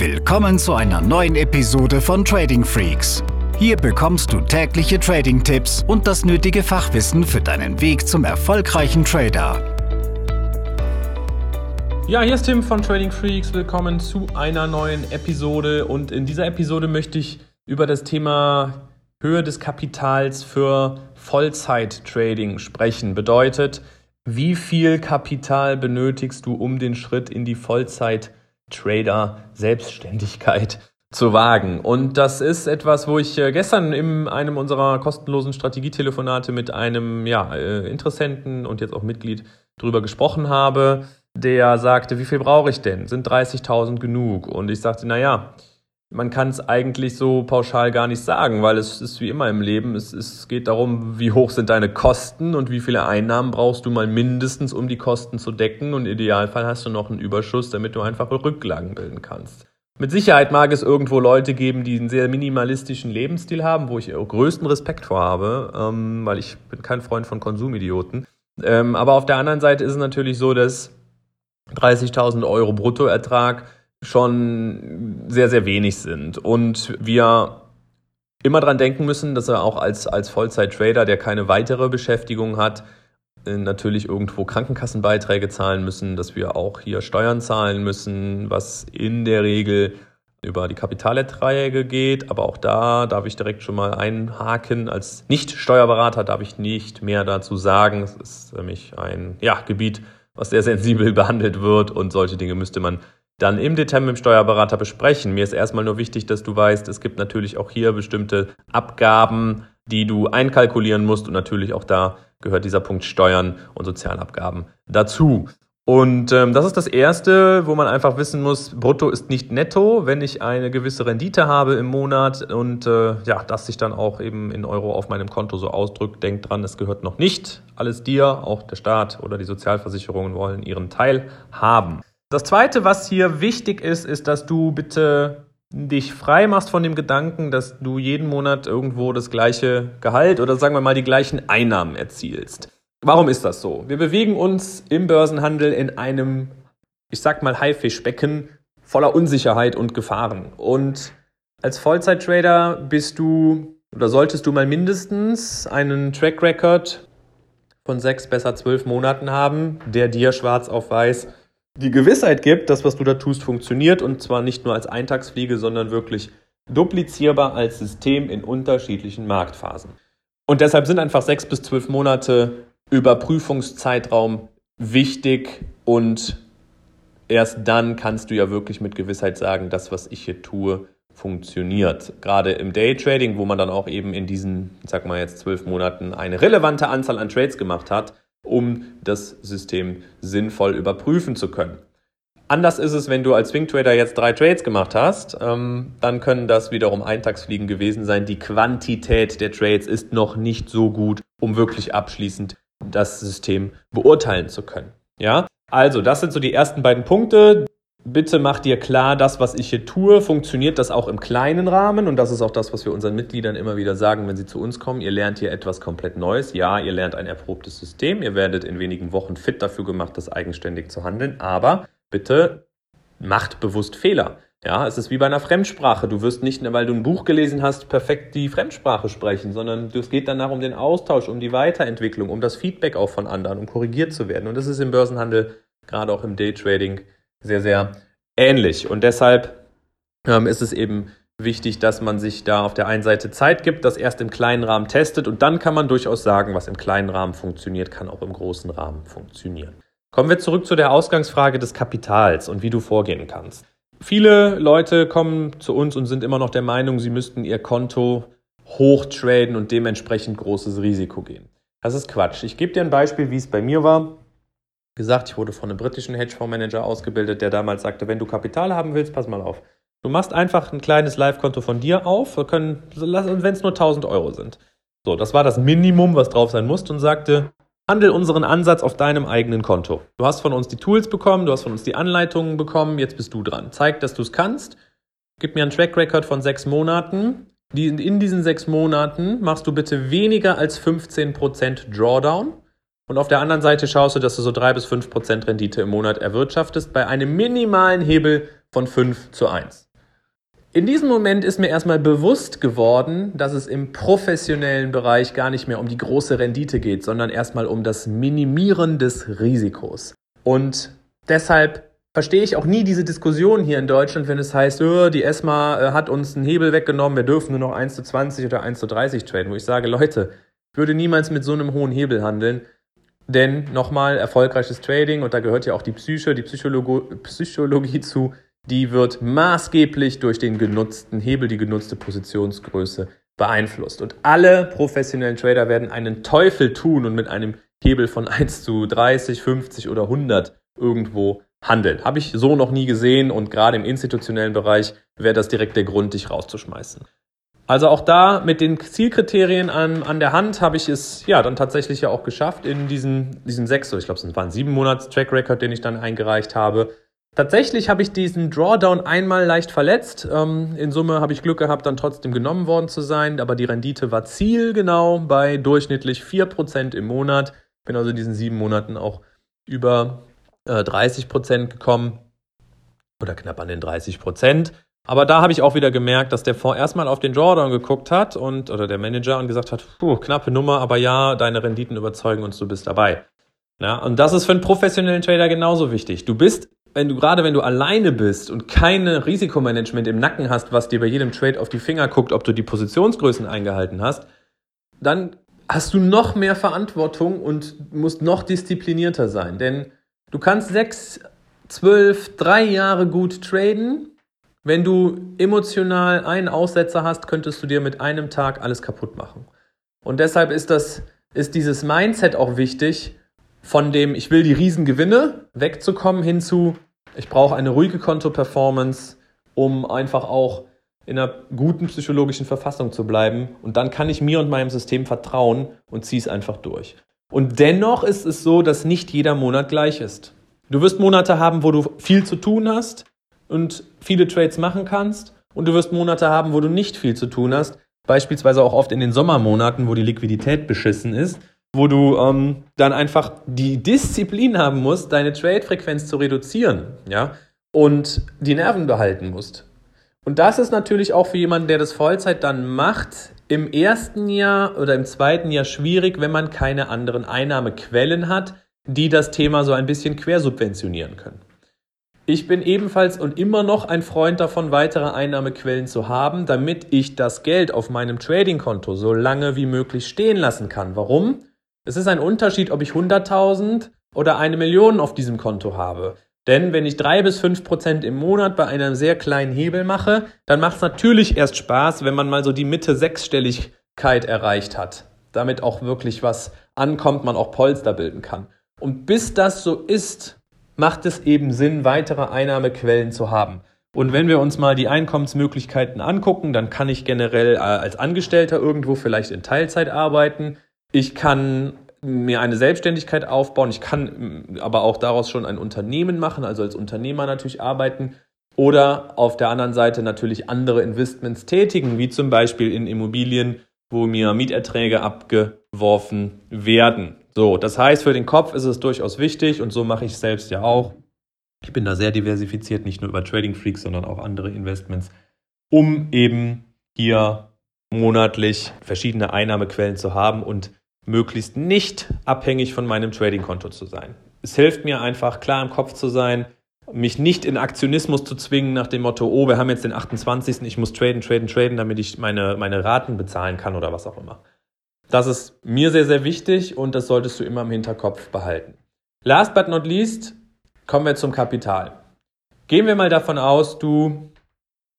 Willkommen zu einer neuen Episode von Trading Freaks. Hier bekommst du tägliche Trading-Tipps und das nötige Fachwissen für deinen Weg zum erfolgreichen Trader. Ja, hier ist Tim von Trading Freaks. Willkommen zu einer neuen Episode. Und in dieser Episode möchte ich über das Thema Höhe des Kapitals für Vollzeit-Trading sprechen. Bedeutet, wie viel Kapital benötigst du, um den Schritt in die Vollzeit-Trader-Selbstständigkeit zu wagen? Und das ist etwas, wo ich äh, gestern in einem unserer kostenlosen Strategietelefonate mit einem ja, äh, Interessenten und jetzt auch Mitglied drüber gesprochen habe. Der sagte, wie viel brauche ich denn? Sind 30.000 genug? Und ich sagte, na ja, man kann es eigentlich so pauschal gar nicht sagen, weil es ist wie immer im Leben. Es, es geht darum, wie hoch sind deine Kosten und wie viele Einnahmen brauchst du mal mindestens, um die Kosten zu decken. Und im Idealfall hast du noch einen Überschuss, damit du einfach Rücklagen bilden kannst. Mit Sicherheit mag es irgendwo Leute geben, die einen sehr minimalistischen Lebensstil haben, wo ich größten Respekt vor habe, ähm, weil ich bin kein Freund von Konsumidioten. Ähm, aber auf der anderen Seite ist es natürlich so, dass 30.000 Euro Bruttoertrag schon sehr, sehr wenig sind. Und wir immer dran denken müssen, dass er auch als, als Vollzeit-Trader, der keine weitere Beschäftigung hat, äh, natürlich irgendwo Krankenkassenbeiträge zahlen müssen, dass wir auch hier Steuern zahlen müssen, was in der Regel über die Kapitalerträge geht. Aber auch da darf ich direkt schon mal einhaken. Als Nicht-Steuerberater darf ich nicht mehr dazu sagen. Es ist nämlich ein ja, Gebiet, was sehr sensibel behandelt wird und solche Dinge müsste man dann im Detail mit dem Steuerberater besprechen. Mir ist erstmal nur wichtig, dass du weißt, es gibt natürlich auch hier bestimmte Abgaben, die du einkalkulieren musst und natürlich auch da gehört dieser Punkt Steuern und Sozialabgaben dazu. Und ähm, das ist das Erste, wo man einfach wissen muss, brutto ist nicht netto, wenn ich eine gewisse Rendite habe im Monat und äh, ja, das sich dann auch eben in Euro auf meinem Konto so ausdrückt. Denkt dran, es gehört noch nicht alles dir, auch der Staat oder die Sozialversicherungen wollen ihren Teil haben. Das zweite, was hier wichtig ist, ist, dass du bitte dich frei machst von dem Gedanken, dass du jeden Monat irgendwo das gleiche Gehalt oder sagen wir mal die gleichen Einnahmen erzielst. Warum ist das so? Wir bewegen uns im Börsenhandel in einem, ich sag mal, Haifischbecken voller Unsicherheit und Gefahren. Und als Vollzeit-Trader bist du oder solltest du mal mindestens einen Track Record von sechs, besser zwölf Monaten haben, der dir schwarz auf weiß die Gewissheit gibt, dass was du da tust funktioniert und zwar nicht nur als Eintagsfliege, sondern wirklich duplizierbar als System in unterschiedlichen Marktphasen. Und deshalb sind einfach sechs bis zwölf Monate Überprüfungszeitraum wichtig und erst dann kannst du ja wirklich mit Gewissheit sagen, das, was ich hier tue, funktioniert. Gerade im Daytrading, wo man dann auch eben in diesen, sag mal jetzt zwölf Monaten eine relevante Anzahl an Trades gemacht hat, um das System sinnvoll überprüfen zu können. Anders ist es, wenn du als Swing Trader jetzt drei Trades gemacht hast, ähm, dann können das wiederum Eintagsfliegen gewesen sein. Die Quantität der Trades ist noch nicht so gut, um wirklich abschließend das System beurteilen zu können. Ja, also das sind so die ersten beiden Punkte. Bitte mach dir klar, das, was ich hier tue, funktioniert das auch im kleinen Rahmen. Und das ist auch das, was wir unseren Mitgliedern immer wieder sagen, wenn sie zu uns kommen. Ihr lernt hier etwas komplett Neues. Ja, ihr lernt ein erprobtes System. Ihr werdet in wenigen Wochen fit dafür gemacht, das eigenständig zu handeln. Aber bitte macht bewusst Fehler. Ja, es ist wie bei einer Fremdsprache. Du wirst nicht, weil du ein Buch gelesen hast, perfekt die Fremdsprache sprechen, sondern es geht danach um den Austausch, um die Weiterentwicklung, um das Feedback auch von anderen, um korrigiert zu werden. Und das ist im Börsenhandel, gerade auch im Daytrading, sehr, sehr ähnlich. Und deshalb ähm, ist es eben wichtig, dass man sich da auf der einen Seite Zeit gibt, das erst im kleinen Rahmen testet und dann kann man durchaus sagen, was im kleinen Rahmen funktioniert, kann auch im großen Rahmen funktionieren. Kommen wir zurück zu der Ausgangsfrage des Kapitals und wie du vorgehen kannst. Viele Leute kommen zu uns und sind immer noch der Meinung, sie müssten ihr Konto hochtraden und dementsprechend großes Risiko gehen. Das ist Quatsch. Ich gebe dir ein Beispiel, wie es bei mir war. Gesagt, ich wurde von einem britischen Hedgefondsmanager ausgebildet, der damals sagte, wenn du Kapital haben willst, pass mal auf. Du machst einfach ein kleines Live-Konto von dir auf, wenn es nur 1000 Euro sind. So, das war das Minimum, was drauf sein musste und sagte, Handel unseren Ansatz auf deinem eigenen Konto. Du hast von uns die Tools bekommen, du hast von uns die Anleitungen bekommen, jetzt bist du dran. Zeig, dass du es kannst. Gib mir einen Track Record von sechs Monaten. In diesen sechs Monaten machst du bitte weniger als 15% Drawdown. Und auf der anderen Seite schaust du, dass du so drei bis fünf Prozent Rendite im Monat erwirtschaftest bei einem minimalen Hebel von 5 zu 1. in diesem Moment ist mir erstmal bewusst geworden, dass es im professionellen Bereich gar nicht mehr um die große Rendite geht, sondern erstmal um das Minimieren des Risikos. Und deshalb verstehe ich auch nie diese Diskussion hier in Deutschland, wenn es heißt, oh, die ESMA äh, hat uns einen Hebel weggenommen, wir dürfen nur noch 1 zu 20 oder 1 zu 30 traden, wo ich sage, Leute, ich würde niemals mit so einem hohen Hebel handeln. Denn nochmal, erfolgreiches Trading, und da gehört ja auch die Psyche, die Psychologo Psychologie zu, die wird maßgeblich durch den genutzten Hebel, die genutzte Positionsgröße beeinflusst. Und alle professionellen Trader werden einen Teufel tun und mit einem Hebel von 1 zu 30, 50 oder 100 irgendwo handeln. Habe ich so noch nie gesehen und gerade im institutionellen Bereich wäre das direkt der Grund, dich rauszuschmeißen. Also auch da mit den Zielkriterien an, an der Hand habe ich es ja dann tatsächlich ja auch geschafft in diesen, diesen sechs, ich glaube es waren sieben Monats Track Record, den ich dann eingereicht habe, Tatsächlich habe ich diesen Drawdown einmal leicht verletzt. Ähm, in Summe habe ich Glück gehabt, dann trotzdem genommen worden zu sein, aber die Rendite war zielgenau bei durchschnittlich 4% im Monat. Bin also in diesen sieben Monaten auch über äh, 30% gekommen oder knapp an den 30%. Aber da habe ich auch wieder gemerkt, dass der Fonds erstmal auf den Drawdown geguckt hat und oder der Manager und gesagt hat, puh, knappe Nummer, aber ja, deine Renditen überzeugen uns, du bist dabei. Ja, und das ist für einen professionellen Trader genauso wichtig. Du bist wenn du gerade wenn du alleine bist und keine Risikomanagement im Nacken hast, was dir bei jedem Trade auf die Finger guckt, ob du die Positionsgrößen eingehalten hast, dann hast du noch mehr Verantwortung und musst noch disziplinierter sein. Denn du kannst sechs, zwölf, drei Jahre gut traden. Wenn du emotional einen Aussetzer hast, könntest du dir mit einem Tag alles kaputt machen. Und deshalb ist das, ist dieses Mindset auch wichtig, von dem ich will die Riesengewinne wegzukommen hin zu ich brauche eine ruhige Konto-Performance, um einfach auch in einer guten psychologischen Verfassung zu bleiben. Und dann kann ich mir und meinem System vertrauen und ziehe es einfach durch. Und dennoch ist es so, dass nicht jeder Monat gleich ist. Du wirst Monate haben, wo du viel zu tun hast und viele Trades machen kannst. Und du wirst Monate haben, wo du nicht viel zu tun hast. Beispielsweise auch oft in den Sommermonaten, wo die Liquidität beschissen ist wo du ähm, dann einfach die Disziplin haben musst, deine Trade-Frequenz zu reduzieren, ja, und die Nerven behalten musst. Und das ist natürlich auch für jemanden, der das Vollzeit dann macht, im ersten Jahr oder im zweiten Jahr schwierig, wenn man keine anderen Einnahmequellen hat, die das Thema so ein bisschen quersubventionieren können. Ich bin ebenfalls und immer noch ein Freund davon, weitere Einnahmequellen zu haben, damit ich das Geld auf meinem Trading-Konto so lange wie möglich stehen lassen kann. Warum? Es ist ein Unterschied, ob ich 100.000 oder eine Million auf diesem Konto habe. Denn wenn ich drei bis fünf Prozent im Monat bei einem sehr kleinen Hebel mache, dann macht es natürlich erst Spaß, wenn man mal so die Mitte Sechsstelligkeit erreicht hat. Damit auch wirklich was ankommt, man auch Polster bilden kann. Und bis das so ist, macht es eben Sinn, weitere Einnahmequellen zu haben. Und wenn wir uns mal die Einkommensmöglichkeiten angucken, dann kann ich generell äh, als Angestellter irgendwo vielleicht in Teilzeit arbeiten. Ich kann mir eine Selbstständigkeit aufbauen. Ich kann aber auch daraus schon ein Unternehmen machen, also als Unternehmer natürlich arbeiten. Oder auf der anderen Seite natürlich andere Investments tätigen, wie zum Beispiel in Immobilien, wo mir Mieterträge abgeworfen werden. So, das heißt, für den Kopf ist es durchaus wichtig und so mache ich es selbst ja auch. Ich bin da sehr diversifiziert, nicht nur über Trading Freaks, sondern auch andere Investments, um eben hier monatlich verschiedene Einnahmequellen zu haben und möglichst nicht abhängig von meinem Trading-Konto zu sein. Es hilft mir einfach, klar im Kopf zu sein, mich nicht in Aktionismus zu zwingen nach dem Motto, oh, wir haben jetzt den 28. Ich muss traden, traden, traden, damit ich meine, meine Raten bezahlen kann oder was auch immer. Das ist mir sehr, sehr wichtig und das solltest du immer im Hinterkopf behalten. Last but not least kommen wir zum Kapital. Gehen wir mal davon aus, du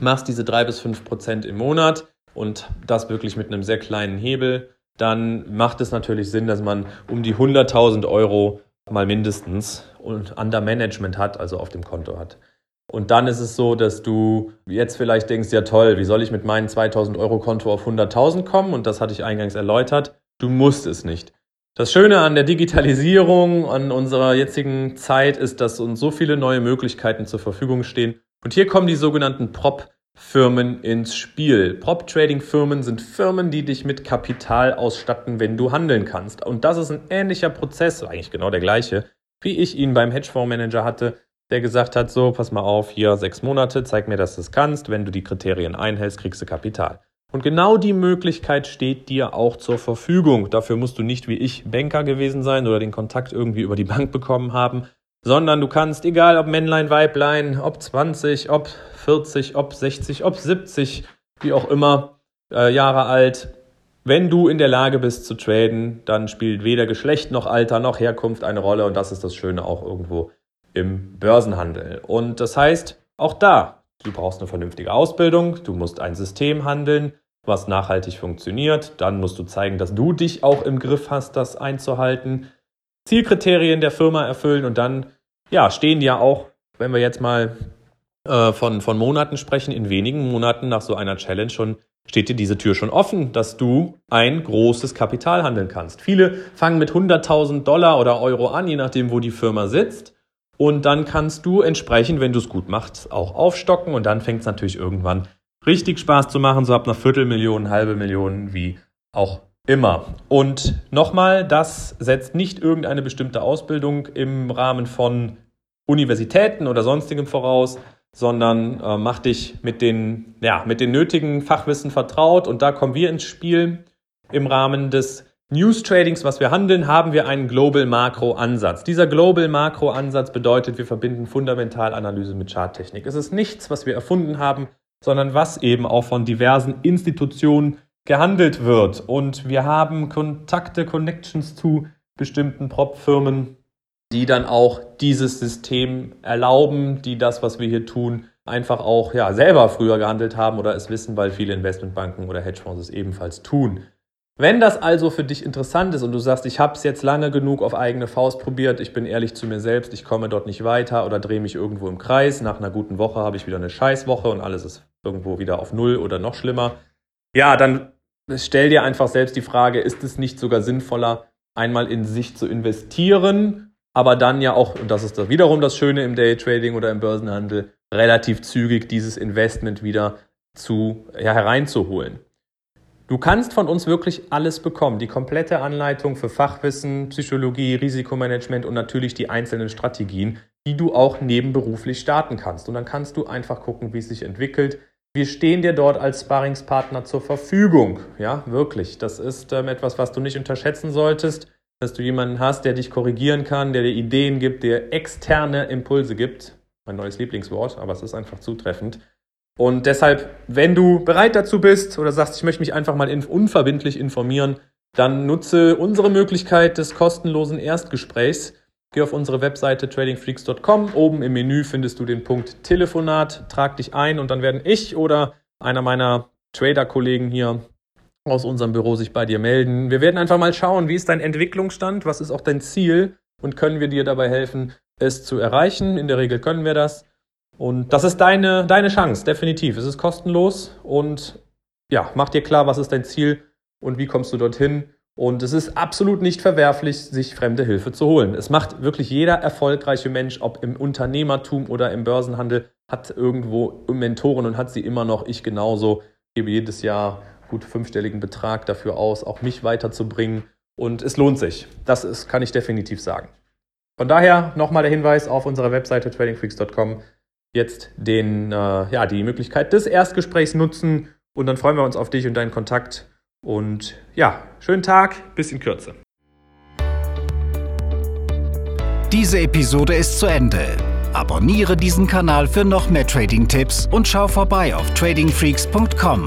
machst diese drei bis fünf Prozent im Monat und das wirklich mit einem sehr kleinen Hebel dann macht es natürlich Sinn, dass man um die 100.000 Euro mal mindestens und under Management hat, also auf dem Konto hat. Und dann ist es so, dass du jetzt vielleicht denkst, ja toll, wie soll ich mit meinem 2000 Euro Konto auf 100.000 kommen? Und das hatte ich eingangs erläutert. Du musst es nicht. Das Schöne an der Digitalisierung, an unserer jetzigen Zeit ist, dass uns so viele neue Möglichkeiten zur Verfügung stehen. Und hier kommen die sogenannten Prop Firmen ins Spiel. Prop-Trading-Firmen sind Firmen, die dich mit Kapital ausstatten, wenn du handeln kannst. Und das ist ein ähnlicher Prozess, eigentlich genau der gleiche, wie ich ihn beim Hedgefondsmanager hatte. Der gesagt hat, so, pass mal auf, hier sechs Monate, zeig mir, dass du es kannst. Wenn du die Kriterien einhältst, kriegst du Kapital. Und genau die Möglichkeit steht dir auch zur Verfügung. Dafür musst du nicht wie ich Banker gewesen sein oder den Kontakt irgendwie über die Bank bekommen haben, sondern du kannst, egal ob Männlein, Weiblein, ob 20, ob 40, ob 60, ob 70, wie auch immer, äh, Jahre alt, wenn du in der Lage bist zu traden, dann spielt weder Geschlecht noch Alter noch Herkunft eine Rolle und das ist das Schöne auch irgendwo im Börsenhandel. Und das heißt, auch da, du brauchst eine vernünftige Ausbildung, du musst ein System handeln, was nachhaltig funktioniert, dann musst du zeigen, dass du dich auch im Griff hast, das einzuhalten, Zielkriterien der Firma erfüllen und dann ja, stehen ja auch, wenn wir jetzt mal äh, von, von Monaten sprechen, in wenigen Monaten nach so einer Challenge schon steht dir diese Tür schon offen, dass du ein großes Kapital handeln kannst. Viele fangen mit 100.000 Dollar oder Euro an, je nachdem, wo die Firma sitzt. Und dann kannst du entsprechend, wenn du es gut machst, auch aufstocken. Und dann fängt es natürlich irgendwann richtig Spaß zu machen, so ab einer Viertelmillion, halbe Million, wie auch immer. Und nochmal, das setzt nicht irgendeine bestimmte Ausbildung im Rahmen von Universitäten oder sonstigem voraus, sondern äh, mach dich mit den, ja, mit den nötigen Fachwissen vertraut. Und da kommen wir ins Spiel. Im Rahmen des News Tradings, was wir handeln, haben wir einen Global Makro Ansatz. Dieser Global Makro Ansatz bedeutet, wir verbinden Fundamentalanalyse mit Charttechnik. Es ist nichts, was wir erfunden haben, sondern was eben auch von diversen Institutionen gehandelt wird. Und wir haben Kontakte, Connections zu bestimmten Prop-Firmen, die dann auch dieses System erlauben, die das, was wir hier tun, einfach auch ja, selber früher gehandelt haben oder es wissen, weil viele Investmentbanken oder Hedgefonds es ebenfalls tun. Wenn das also für dich interessant ist und du sagst, ich habe es jetzt lange genug auf eigene Faust probiert, ich bin ehrlich zu mir selbst, ich komme dort nicht weiter oder drehe mich irgendwo im Kreis, nach einer guten Woche habe ich wieder eine Scheißwoche und alles ist irgendwo wieder auf Null oder noch schlimmer, ja, dann stell dir einfach selbst die Frage, ist es nicht sogar sinnvoller, einmal in sich zu investieren aber dann ja auch, und das ist wiederum das Schöne im Daytrading oder im Börsenhandel, relativ zügig dieses Investment wieder zu, ja, hereinzuholen. Du kannst von uns wirklich alles bekommen. Die komplette Anleitung für Fachwissen, Psychologie, Risikomanagement und natürlich die einzelnen Strategien, die du auch nebenberuflich starten kannst. Und dann kannst du einfach gucken, wie es sich entwickelt. Wir stehen dir dort als Sparringspartner zur Verfügung. Ja, wirklich. Das ist ähm, etwas, was du nicht unterschätzen solltest dass du jemanden hast, der dich korrigieren kann, der dir Ideen gibt, der externe Impulse gibt. Mein neues Lieblingswort, aber es ist einfach zutreffend. Und deshalb, wenn du bereit dazu bist oder sagst, ich möchte mich einfach mal unverbindlich informieren, dann nutze unsere Möglichkeit des kostenlosen Erstgesprächs. Geh auf unsere Webseite tradingfreaks.com. Oben im Menü findest du den Punkt Telefonat. Trag dich ein und dann werden ich oder einer meiner Trader-Kollegen hier aus unserem Büro sich bei dir melden. Wir werden einfach mal schauen, wie ist dein Entwicklungsstand, was ist auch dein Ziel und können wir dir dabei helfen, es zu erreichen. In der Regel können wir das. Und das ist deine, deine Chance, definitiv. Es ist kostenlos und ja, mach dir klar, was ist dein Ziel und wie kommst du dorthin. Und es ist absolut nicht verwerflich, sich fremde Hilfe zu holen. Es macht wirklich jeder erfolgreiche Mensch, ob im Unternehmertum oder im Börsenhandel, hat irgendwo Mentoren und hat sie immer noch. Ich genauso gebe jedes Jahr gut fünfstelligen Betrag dafür aus, auch mich weiterzubringen. Und es lohnt sich. Das ist, kann ich definitiv sagen. Von daher nochmal der Hinweis auf unserer Webseite tradingfreaks.com. Jetzt den, äh, ja, die Möglichkeit des Erstgesprächs nutzen und dann freuen wir uns auf dich und deinen Kontakt. Und ja, schönen Tag, bis in Kürze. Diese Episode ist zu Ende. Abonniere diesen Kanal für noch mehr Trading-Tipps und schau vorbei auf tradingfreaks.com.